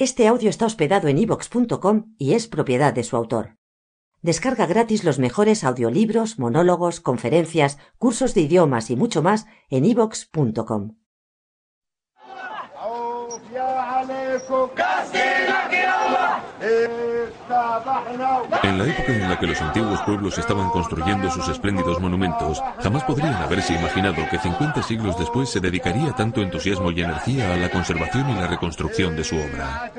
Este audio está hospedado en ivox.com y es propiedad de su autor. Descarga gratis los mejores audiolibros, monólogos, conferencias, cursos de idiomas y mucho más en ivox.com. En la época en la que los antiguos pueblos estaban construyendo sus espléndidos monumentos, jamás podrían haberse imaginado que 50 siglos después se dedicaría tanto entusiasmo y energía a la conservación y la reconstrucción de su obra.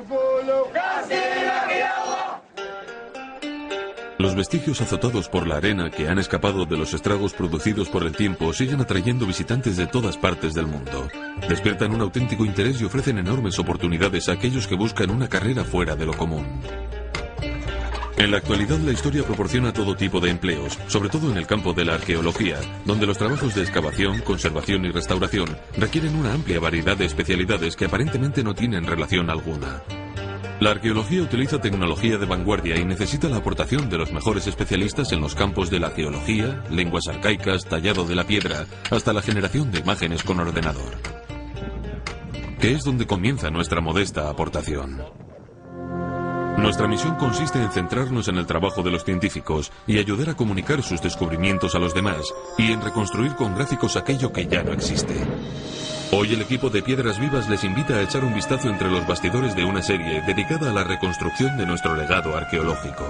Los vestigios azotados por la arena que han escapado de los estragos producidos por el tiempo siguen atrayendo visitantes de todas partes del mundo. Despiertan un auténtico interés y ofrecen enormes oportunidades a aquellos que buscan una carrera fuera de lo común. En la actualidad la historia proporciona todo tipo de empleos, sobre todo en el campo de la arqueología, donde los trabajos de excavación, conservación y restauración requieren una amplia variedad de especialidades que aparentemente no tienen relación alguna. La arqueología utiliza tecnología de vanguardia y necesita la aportación de los mejores especialistas en los campos de la geología, lenguas arcaicas, tallado de la piedra, hasta la generación de imágenes con ordenador. Que es donde comienza nuestra modesta aportación. Nuestra misión consiste en centrarnos en el trabajo de los científicos y ayudar a comunicar sus descubrimientos a los demás y en reconstruir con gráficos aquello que ya no existe. Hoy el equipo de Piedras Vivas les invita a echar un vistazo entre los bastidores de una serie dedicada a la reconstrucción de nuestro legado arqueológico.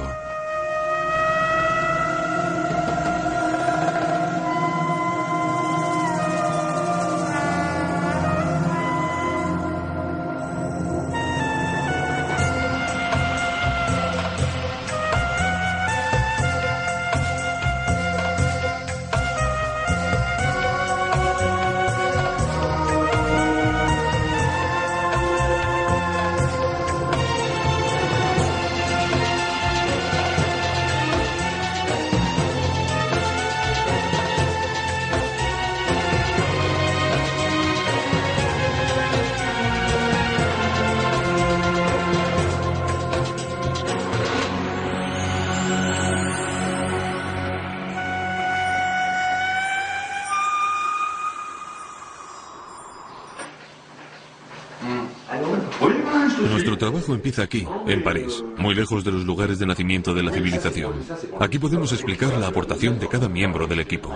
Nuestro trabajo empieza aquí, en París, muy lejos de los lugares de nacimiento de la civilización. Aquí podemos explicar la aportación de cada miembro del equipo.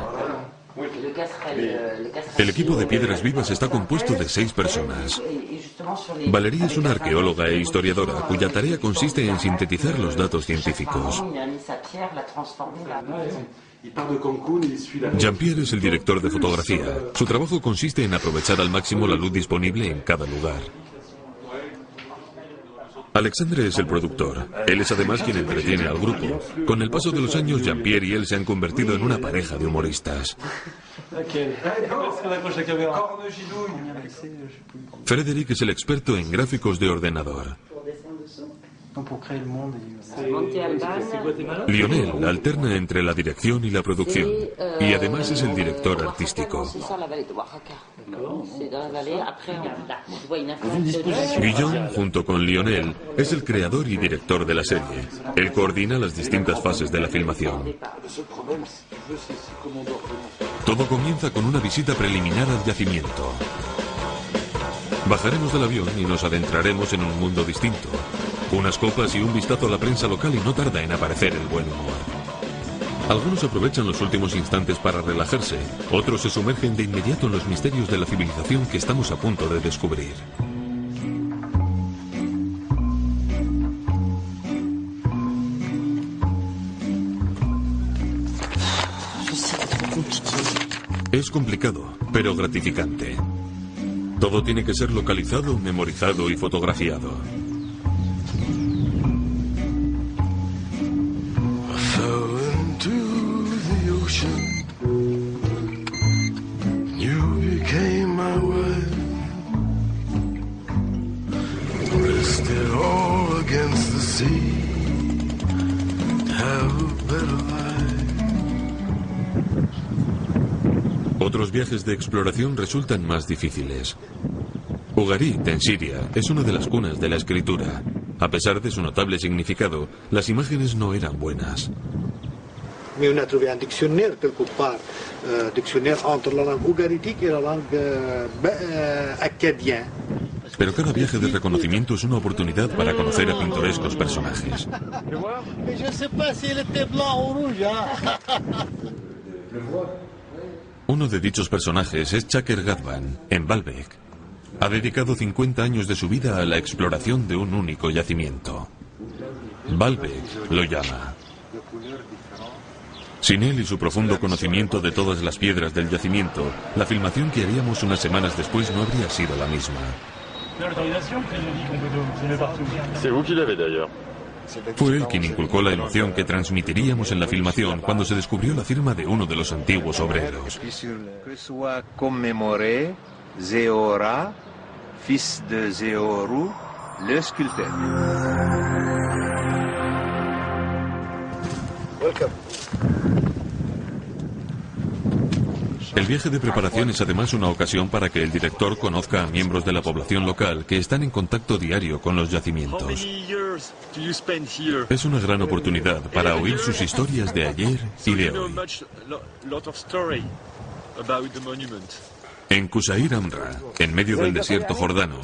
El equipo de Piedras Vivas está compuesto de seis personas. Valeria es una arqueóloga e historiadora cuya tarea consiste en sintetizar los datos científicos. Jean-Pierre es el director de fotografía. Su trabajo consiste en aprovechar al máximo la luz disponible en cada lugar. Alexandre es el productor. Él es además quien entretiene al grupo. Con el paso de los años, Jean-Pierre y él se han convertido en una pareja de humoristas. Frédéric es el experto en gráficos de ordenador. Lionel alterna entre la dirección y la producción y además es el director artístico. Guillaume, junto con Lionel, es el creador y director de la serie. Él coordina las distintas fases de la filmación. Todo comienza con una visita preliminar al yacimiento. Bajaremos del avión y nos adentraremos en un mundo distinto. Unas copas y un vistazo a la prensa local y no tarda en aparecer el buen humor. Algunos aprovechan los últimos instantes para relajarse, otros se sumergen de inmediato en los misterios de la civilización que estamos a punto de descubrir. Es complicado, pero gratificante. Todo tiene que ser localizado, memorizado y fotografiado. De exploración resultan más difíciles. Ugarit, en Siria, es una de las cunas de la escritura. A pesar de su notable significado, las imágenes no eran buenas. Euh, euh, euh, pero cada viaje de reconocimiento es una oportunidad para conocer a pintorescos personajes. Uno de dichos personajes es Chaker Gadvan, en Baalbek. Ha dedicado 50 años de su vida a la exploración de un único yacimiento. Baalbek lo llama. Sin él y su profundo conocimiento de todas las piedras del yacimiento, la filmación que haríamos unas semanas después no habría sido la misma. Fue él quien inculcó la emoción que transmitiríamos en la filmación cuando se descubrió la firma de uno de los antiguos obreros. El viaje de preparación es además una ocasión para que el director conozca a miembros de la población local que están en contacto diario con los yacimientos. Es una gran oportunidad para oír sus historias de ayer y de hoy. En Kusair Amra, en medio del desierto jordano,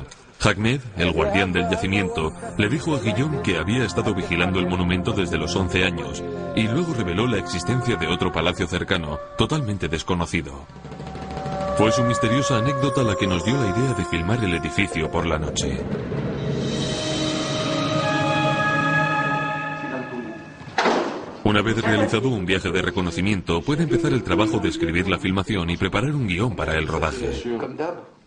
Ahmed, el guardián del yacimiento, le dijo a Guillón que había estado vigilando el monumento desde los 11 años y luego reveló la existencia de otro palacio cercano, totalmente desconocido. Fue su misteriosa anécdota la que nos dio la idea de filmar el edificio por la noche. Una vez realizado un viaje de reconocimiento, puede empezar el trabajo de escribir la filmación y preparar un guion para el rodaje.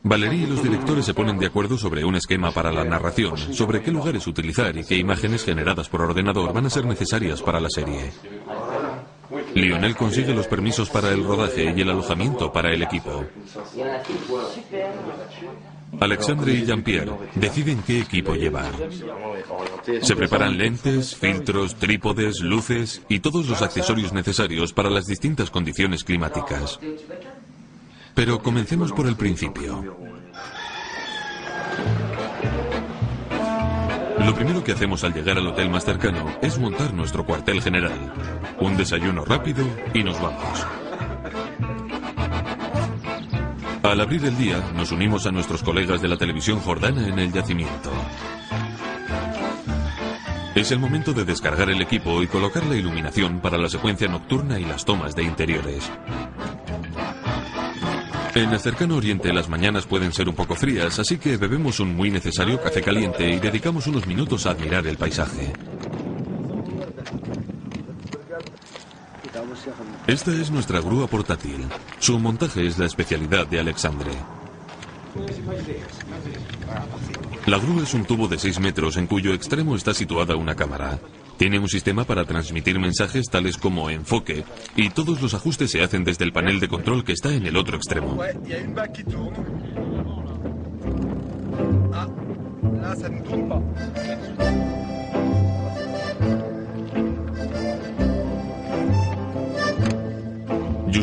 Valerie y los directores se ponen de acuerdo sobre un esquema para la narración, sobre qué lugares utilizar y qué imágenes generadas por ordenador van a ser necesarias para la serie. Lionel consigue los permisos para el rodaje y el alojamiento para el equipo. Alexandre y Jean-Pierre deciden qué equipo llevar. Se preparan lentes, filtros, trípodes, luces y todos los accesorios necesarios para las distintas condiciones climáticas. Pero comencemos por el principio. Lo primero que hacemos al llegar al hotel más cercano es montar nuestro cuartel general. Un desayuno rápido y nos vamos. Al abrir el día, nos unimos a nuestros colegas de la televisión jordana en el yacimiento. Es el momento de descargar el equipo y colocar la iluminación para la secuencia nocturna y las tomas de interiores. En el cercano oriente las mañanas pueden ser un poco frías, así que bebemos un muy necesario café caliente y dedicamos unos minutos a admirar el paisaje. Esta es nuestra grúa portátil. Su montaje es la especialidad de Alexandre. La grúa es un tubo de 6 metros en cuyo extremo está situada una cámara. Tiene un sistema para transmitir mensajes tales como enfoque y todos los ajustes se hacen desde el panel de control que está en el otro extremo.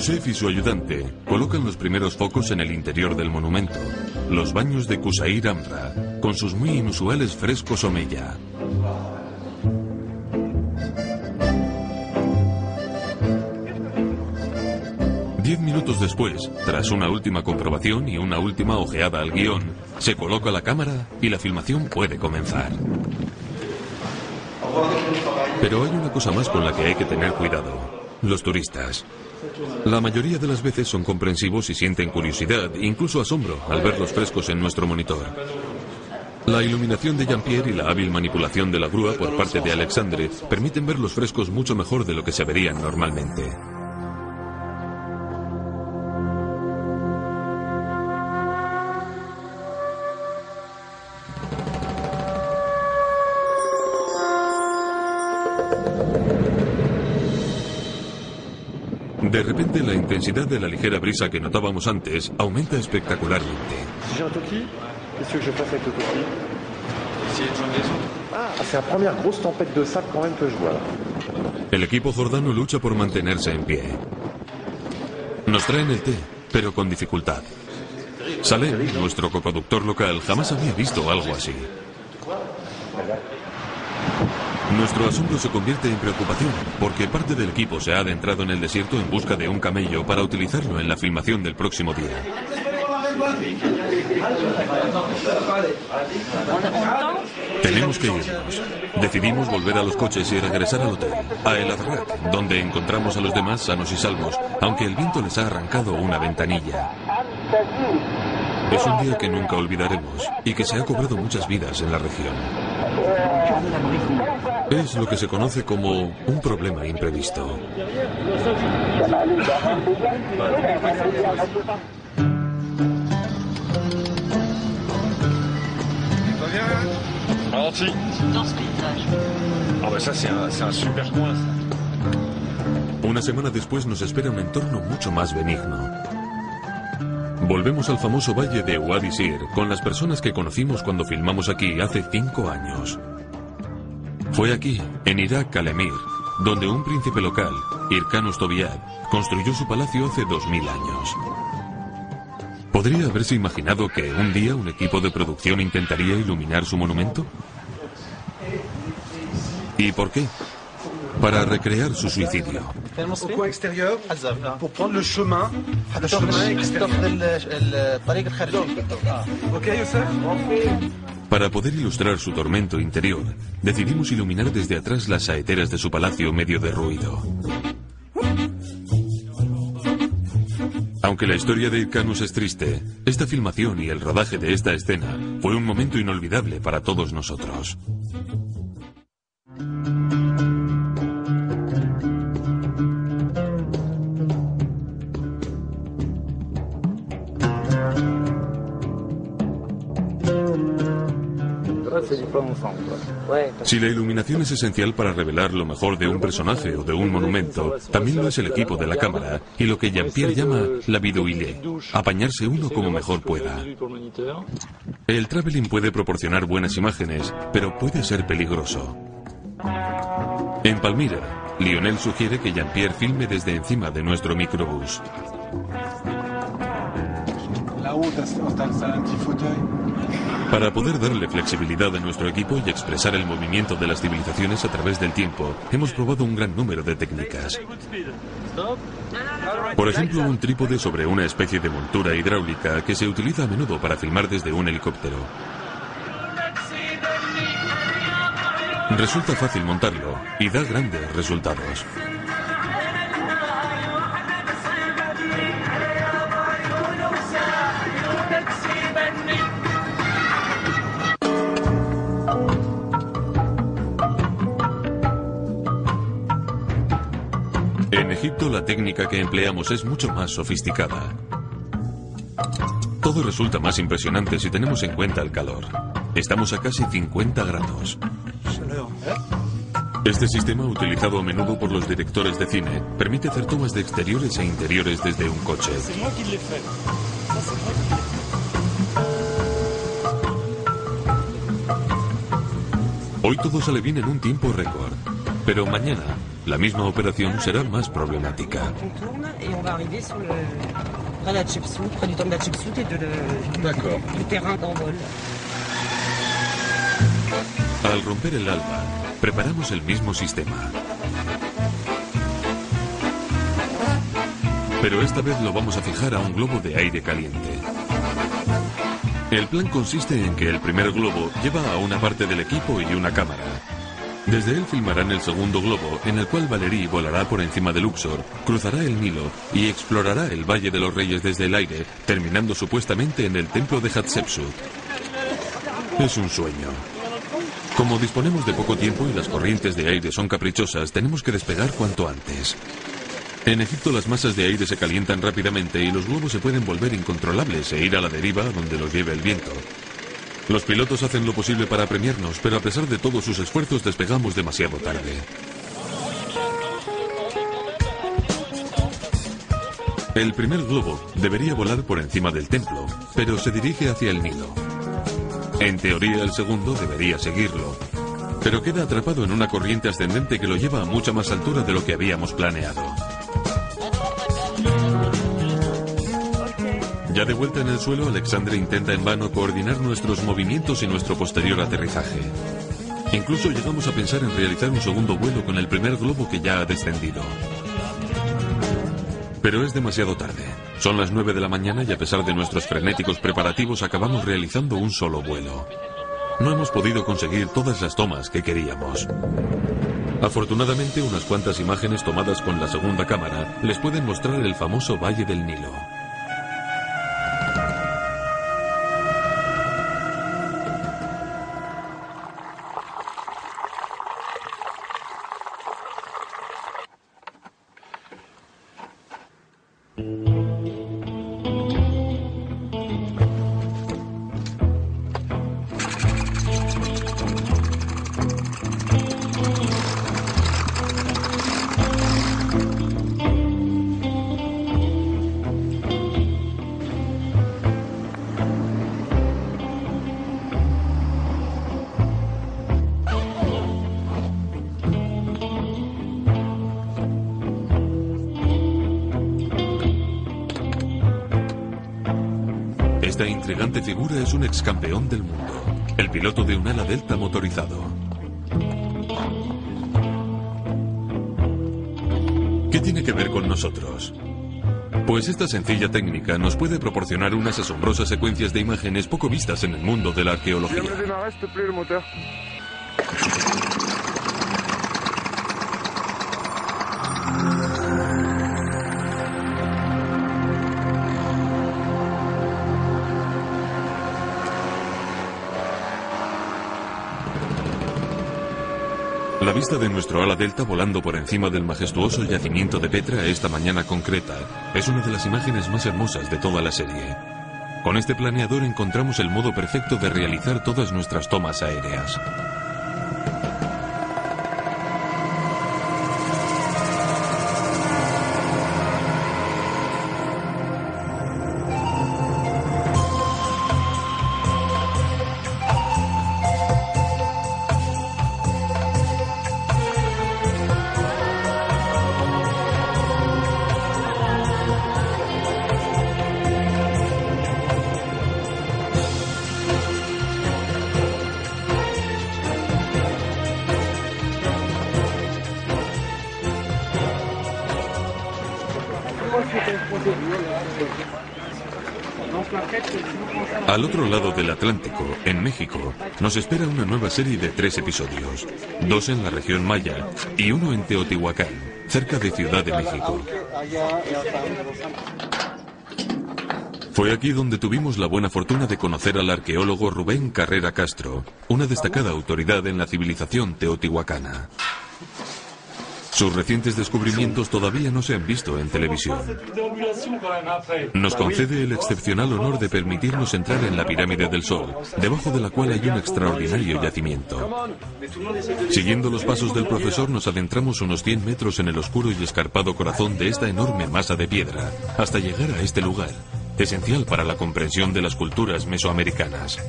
Yusef y su ayudante colocan los primeros focos en el interior del monumento, los baños de Kusair Amra, con sus muy inusuales frescos omeya. Diez minutos después, tras una última comprobación y una última ojeada al guion, se coloca la cámara y la filmación puede comenzar. Pero hay una cosa más con la que hay que tener cuidado. Los turistas. La mayoría de las veces son comprensivos y sienten curiosidad, incluso asombro, al ver los frescos en nuestro monitor. La iluminación de Jean-Pierre y la hábil manipulación de la grúa por parte de Alexandre permiten ver los frescos mucho mejor de lo que se verían normalmente. De repente la intensidad de la ligera brisa que notábamos antes aumenta espectacularmente. El equipo jordano lucha por mantenerse en pie. Nos traen el té, pero con dificultad. Salem, nuestro coproductor local, jamás había visto algo así. Nuestro asunto se convierte en preocupación, porque parte del equipo se ha adentrado en el desierto en busca de un camello para utilizarlo en la filmación del próximo día. Tenemos que irnos. Decidimos volver a los coches y regresar al hotel, a El Adrak, donde encontramos a los demás sanos y salvos, aunque el viento les ha arrancado una ventanilla. Es un día que nunca olvidaremos y que se ha cobrado muchas vidas en la región. Es lo que se conoce como un problema imprevisto. Ah. Una semana después nos espera un entorno mucho más benigno. Volvemos al famoso valle de Wadi Sir con las personas que conocimos cuando filmamos aquí hace cinco años. Fue aquí, en Irak Kalemir, donde un príncipe local, Irkanus Tobiad, construyó su palacio hace dos mil años. ¿Podría haberse imaginado que un día un equipo de producción intentaría iluminar su monumento? ¿Y por qué? Para recrear su suicidio. Au coin extérieur pour prendre le chemin le chemin extérieur. Ok, Youssef Para poder ilustrar su tormento interior, decidimos iluminar desde atrás las saeteras de su palacio medio derruido. Aunque la historia de Irkanus es triste, esta filmación y el rodaje de esta escena fue un momento inolvidable para todos nosotros. Si la iluminación es esencial para revelar lo mejor de un personaje o de un monumento, también lo es el equipo de la cámara y lo que Jean-Pierre llama la bidouille, apañarse uno como mejor pueda. El traveling puede proporcionar buenas imágenes, pero puede ser peligroso. En Palmira, Lionel sugiere que Jean-Pierre filme desde encima de nuestro microbús. Para poder darle flexibilidad a nuestro equipo y expresar el movimiento de las civilizaciones a través del tiempo, hemos probado un gran número de técnicas. Por ejemplo, un trípode sobre una especie de montura hidráulica que se utiliza a menudo para filmar desde un helicóptero. Resulta fácil montarlo y da grandes resultados. Egipto la técnica que empleamos es mucho más sofisticada. Todo resulta más impresionante si tenemos en cuenta el calor. Estamos a casi 50 grados. Este sistema, utilizado a menudo por los directores de cine, permite hacer tomas de exteriores e interiores desde un coche. Hoy todo sale bien en un tiempo récord, pero mañana la misma operación será más problemática. Al romper el alba, preparamos el mismo sistema. Pero esta vez lo vamos a fijar a un globo de aire caliente. El plan consiste en que el primer globo lleva a una parte del equipo y una cámara. Desde él filmarán el segundo globo, en el cual Valerie volará por encima de Luxor, cruzará el Nilo y explorará el Valle de los Reyes desde el aire, terminando supuestamente en el templo de Hatshepsut. Es un sueño. Como disponemos de poco tiempo y las corrientes de aire son caprichosas, tenemos que despegar cuanto antes. En Egipto las masas de aire se calientan rápidamente y los globos se pueden volver incontrolables e ir a la deriva donde los lleve el viento. Los pilotos hacen lo posible para premiarnos, pero a pesar de todos sus esfuerzos despegamos demasiado tarde. El primer globo debería volar por encima del templo, pero se dirige hacia el Nilo. En teoría el segundo debería seguirlo, pero queda atrapado en una corriente ascendente que lo lleva a mucha más altura de lo que habíamos planeado. Ya de vuelta en el suelo, Alexandre intenta en vano coordinar nuestros movimientos y nuestro posterior aterrizaje. Incluso llegamos a pensar en realizar un segundo vuelo con el primer globo que ya ha descendido. Pero es demasiado tarde. Son las 9 de la mañana y a pesar de nuestros frenéticos preparativos acabamos realizando un solo vuelo. No hemos podido conseguir todas las tomas que queríamos. Afortunadamente, unas cuantas imágenes tomadas con la segunda cámara les pueden mostrar el famoso Valle del Nilo. Intrigante figura es un ex campeón del mundo, el piloto de un ala delta motorizado. ¿Qué tiene que ver con nosotros? Pues esta sencilla técnica nos puede proporcionar unas asombrosas secuencias de imágenes poco vistas en el mundo de la arqueología. La vista de nuestro ala delta volando por encima del majestuoso yacimiento de Petra esta mañana concreta es una de las imágenes más hermosas de toda la serie. Con este planeador encontramos el modo perfecto de realizar todas nuestras tomas aéreas. Al otro lado del Atlántico, en México, nos espera una nueva serie de tres episodios, dos en la región Maya y uno en Teotihuacán, cerca de Ciudad de México. Fue aquí donde tuvimos la buena fortuna de conocer al arqueólogo Rubén Carrera Castro, una destacada autoridad en la civilización teotihuacana. Sus recientes descubrimientos todavía no se han visto en televisión. Nos concede el excepcional honor de permitirnos entrar en la pirámide del Sol, debajo de la cual hay un extraordinario yacimiento. Siguiendo los pasos del profesor nos adentramos unos 100 metros en el oscuro y escarpado corazón de esta enorme masa de piedra, hasta llegar a este lugar, esencial para la comprensión de las culturas mesoamericanas.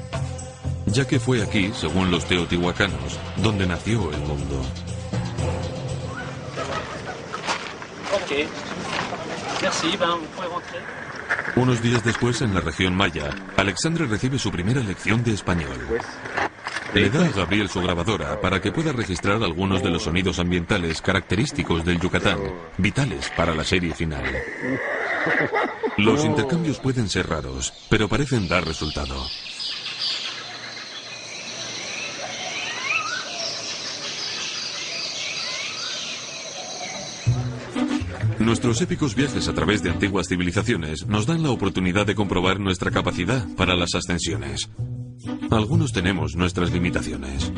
Ya que fue aquí, según los teotihuacanos, donde nació el mundo. Unos días después, en la región maya, Alexandre recibe su primera lección de español. Le da a Gabriel su grabadora para que pueda registrar algunos de los sonidos ambientales característicos del Yucatán, vitales para la serie final. Los intercambios pueden ser raros, pero parecen dar resultado. Nuestros épicos viajes a través de antiguas civilizaciones nos dan la oportunidad de comprobar nuestra capacidad para las ascensiones. Algunos tenemos nuestras limitaciones.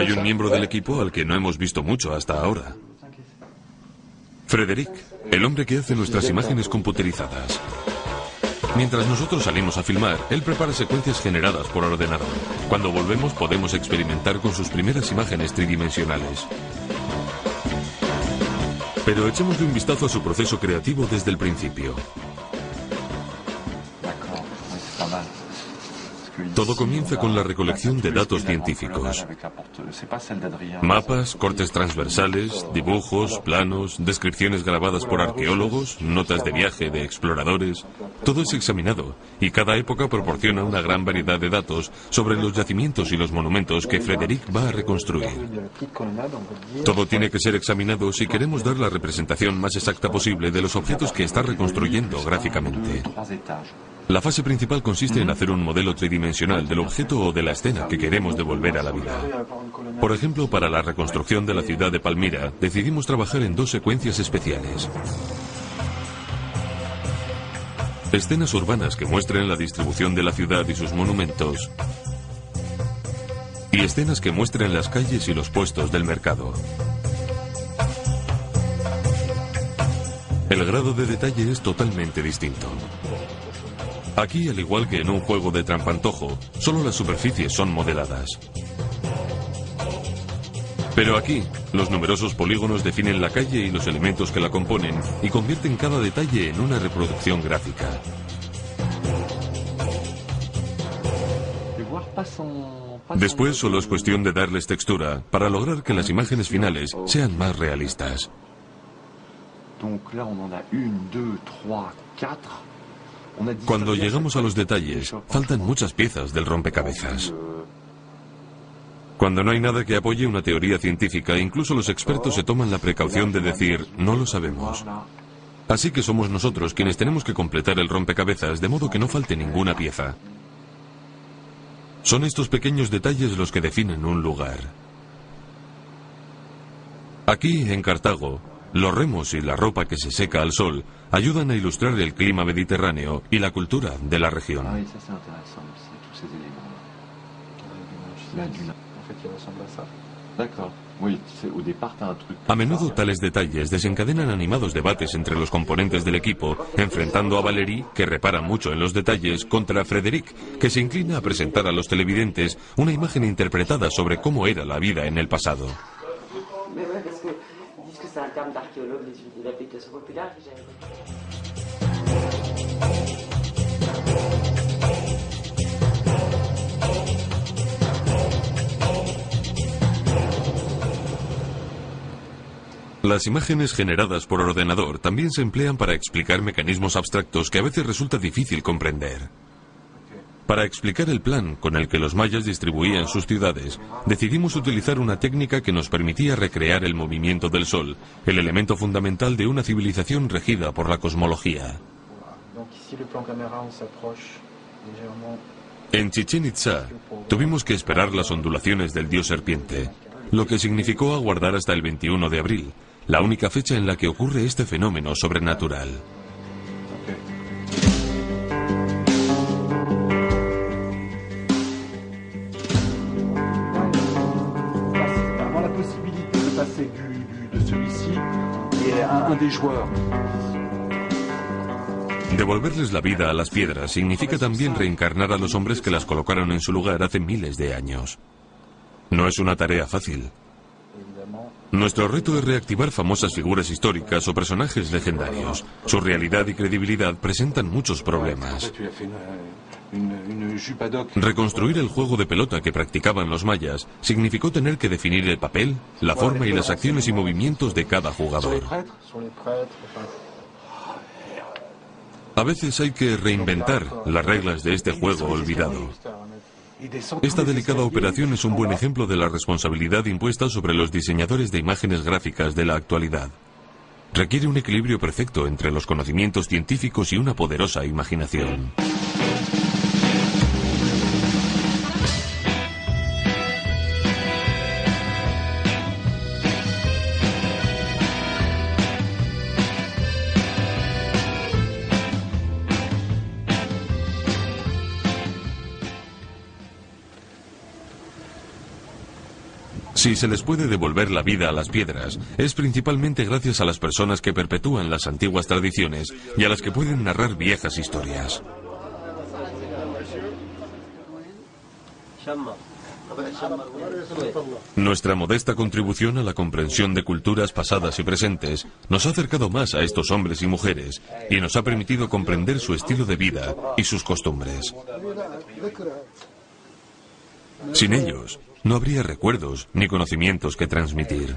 Hay un miembro del equipo al que no hemos visto mucho hasta ahora. Frederic, el hombre que hace nuestras imágenes computerizadas. Mientras nosotros salimos a filmar, él prepara secuencias generadas por ordenador. Cuando volvemos podemos experimentar con sus primeras imágenes tridimensionales. Pero echémosle un vistazo a su proceso creativo desde el principio. Todo comienza con la recolección de datos científicos. Mapas, cortes transversales, dibujos, planos, descripciones grabadas por arqueólogos, notas de viaje de exploradores. Todo es examinado y cada época proporciona una gran variedad de datos sobre los yacimientos y los monumentos que Frederic va a reconstruir. Todo tiene que ser examinado si queremos dar la representación más exacta posible de los objetos que está reconstruyendo gráficamente. La fase principal consiste en hacer un modelo tridimensional del objeto o de la escena que queremos devolver a la vida. Por ejemplo, para la reconstrucción de la ciudad de Palmira, decidimos trabajar en dos secuencias especiales. Escenas urbanas que muestren la distribución de la ciudad y sus monumentos. Y escenas que muestren las calles y los puestos del mercado. El grado de detalle es totalmente distinto. Aquí, al igual que en un juego de trampantojo, solo las superficies son modeladas. Pero aquí, los numerosos polígonos definen la calle y los elementos que la componen y convierten cada detalle en una reproducción gráfica. Después solo es cuestión de darles textura para lograr que las imágenes finales sean más realistas. Cuando llegamos a los detalles, faltan muchas piezas del rompecabezas. Cuando no hay nada que apoye una teoría científica, incluso los expertos se toman la precaución de decir, no lo sabemos. Así que somos nosotros quienes tenemos que completar el rompecabezas de modo que no falte ninguna pieza. Son estos pequeños detalles los que definen un lugar. Aquí, en Cartago, los remos y la ropa que se seca al sol ayudan a ilustrar el clima mediterráneo y la cultura de la región. A menudo tales detalles desencadenan animados debates entre los componentes del equipo, enfrentando a Valérie, que repara mucho en los detalles, contra Frédéric, que se inclina a presentar a los televidentes una imagen interpretada sobre cómo era la vida en el pasado. Las imágenes generadas por ordenador también se emplean para explicar mecanismos abstractos que a veces resulta difícil comprender. Para explicar el plan con el que los mayas distribuían sus ciudades, decidimos utilizar una técnica que nos permitía recrear el movimiento del sol, el elemento fundamental de una civilización regida por la cosmología. En Chichen Itza tuvimos que esperar las ondulaciones del dios serpiente, lo que significó aguardar hasta el 21 de abril, la única fecha en la que ocurre este fenómeno sobrenatural. Devolverles la vida a las piedras significa también reencarnar a los hombres que las colocaron en su lugar hace miles de años. No es una tarea fácil. Nuestro reto es reactivar famosas figuras históricas o personajes legendarios. Su realidad y credibilidad presentan muchos problemas. Reconstruir el juego de pelota que practicaban los mayas significó tener que definir el papel, la forma y las acciones y movimientos de cada jugador. A veces hay que reinventar las reglas de este juego olvidado. Esta delicada operación es un buen ejemplo de la responsabilidad impuesta sobre los diseñadores de imágenes gráficas de la actualidad. Requiere un equilibrio perfecto entre los conocimientos científicos y una poderosa imaginación. Se les puede devolver la vida a las piedras, es principalmente gracias a las personas que perpetúan las antiguas tradiciones y a las que pueden narrar viejas historias. Nuestra modesta contribución a la comprensión de culturas pasadas y presentes nos ha acercado más a estos hombres y mujeres y nos ha permitido comprender su estilo de vida y sus costumbres. Sin ellos, no habría recuerdos ni conocimientos que transmitir.